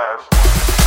class.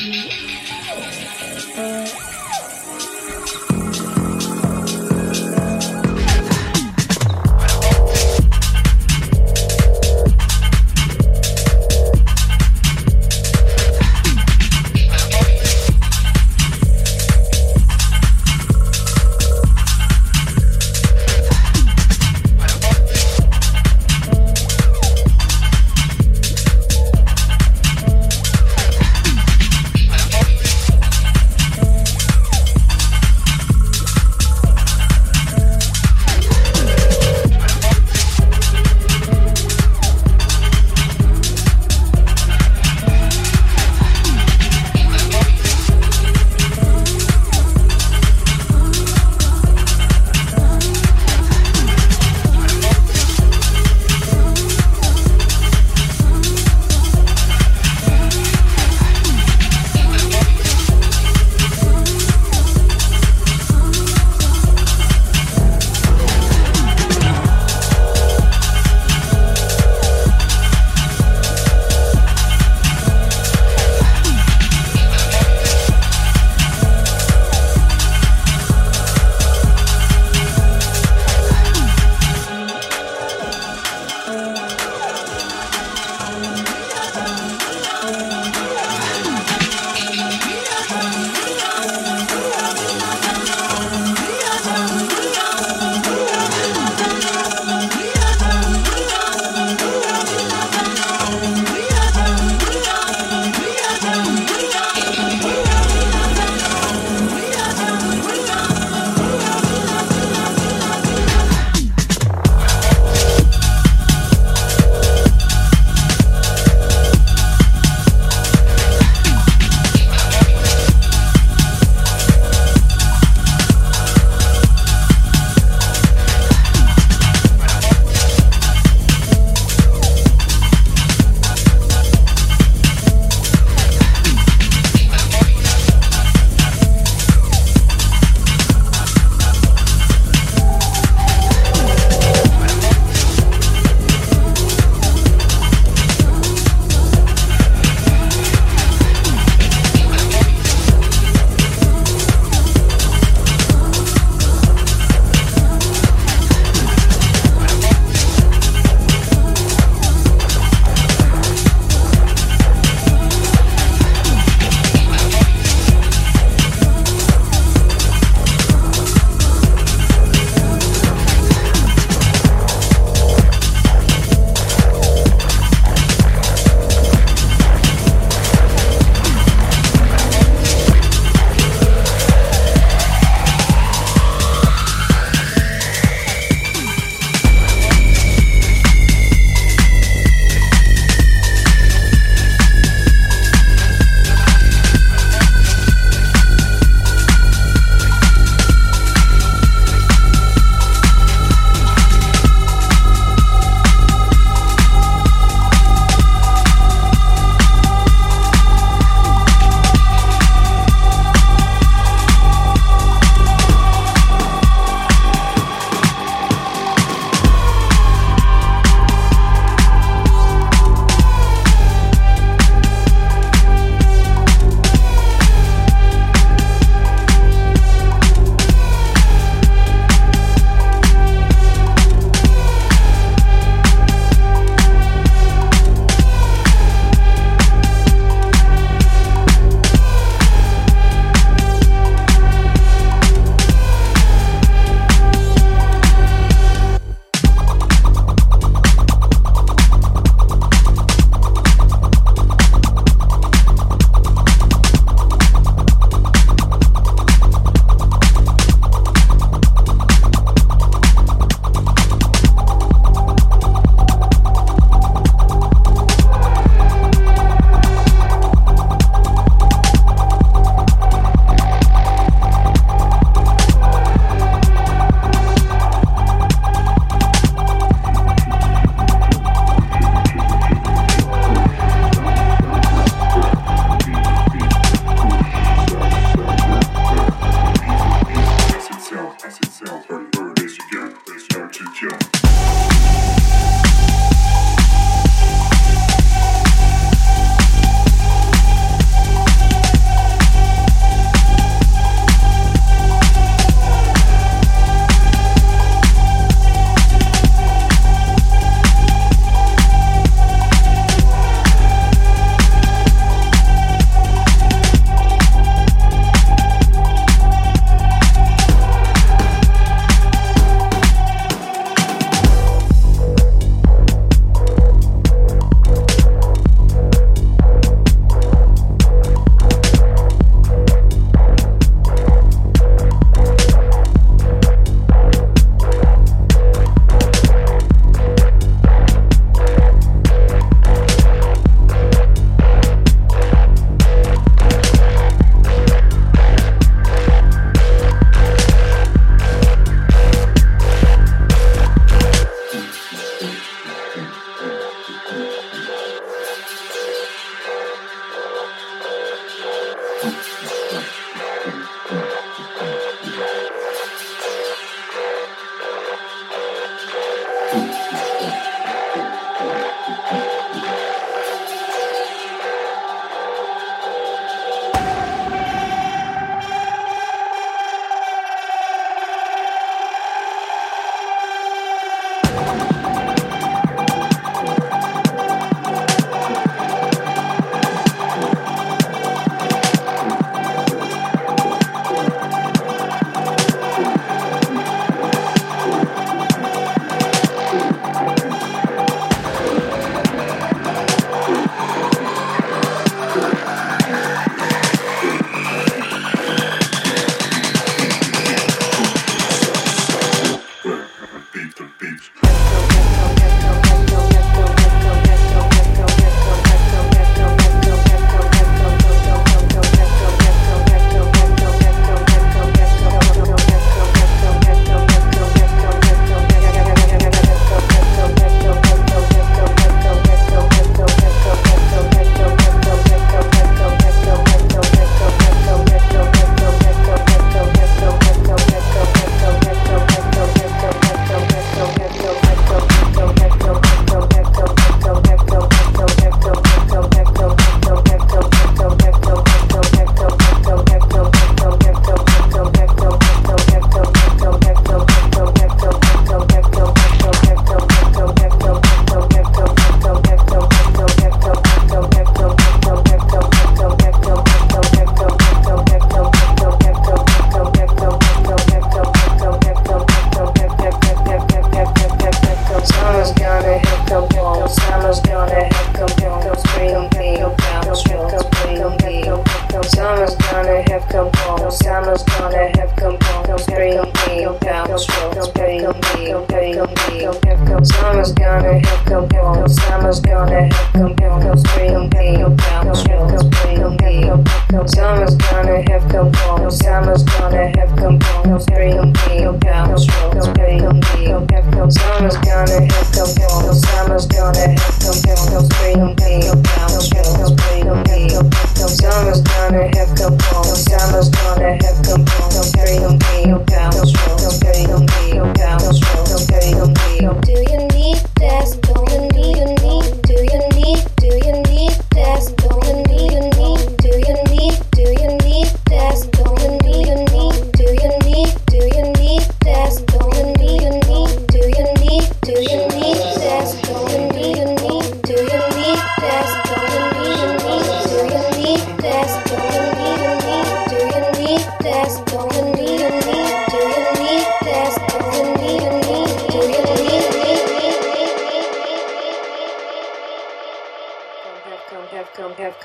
Mm-hmm.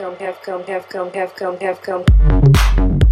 come, have come, have come, have come, have come.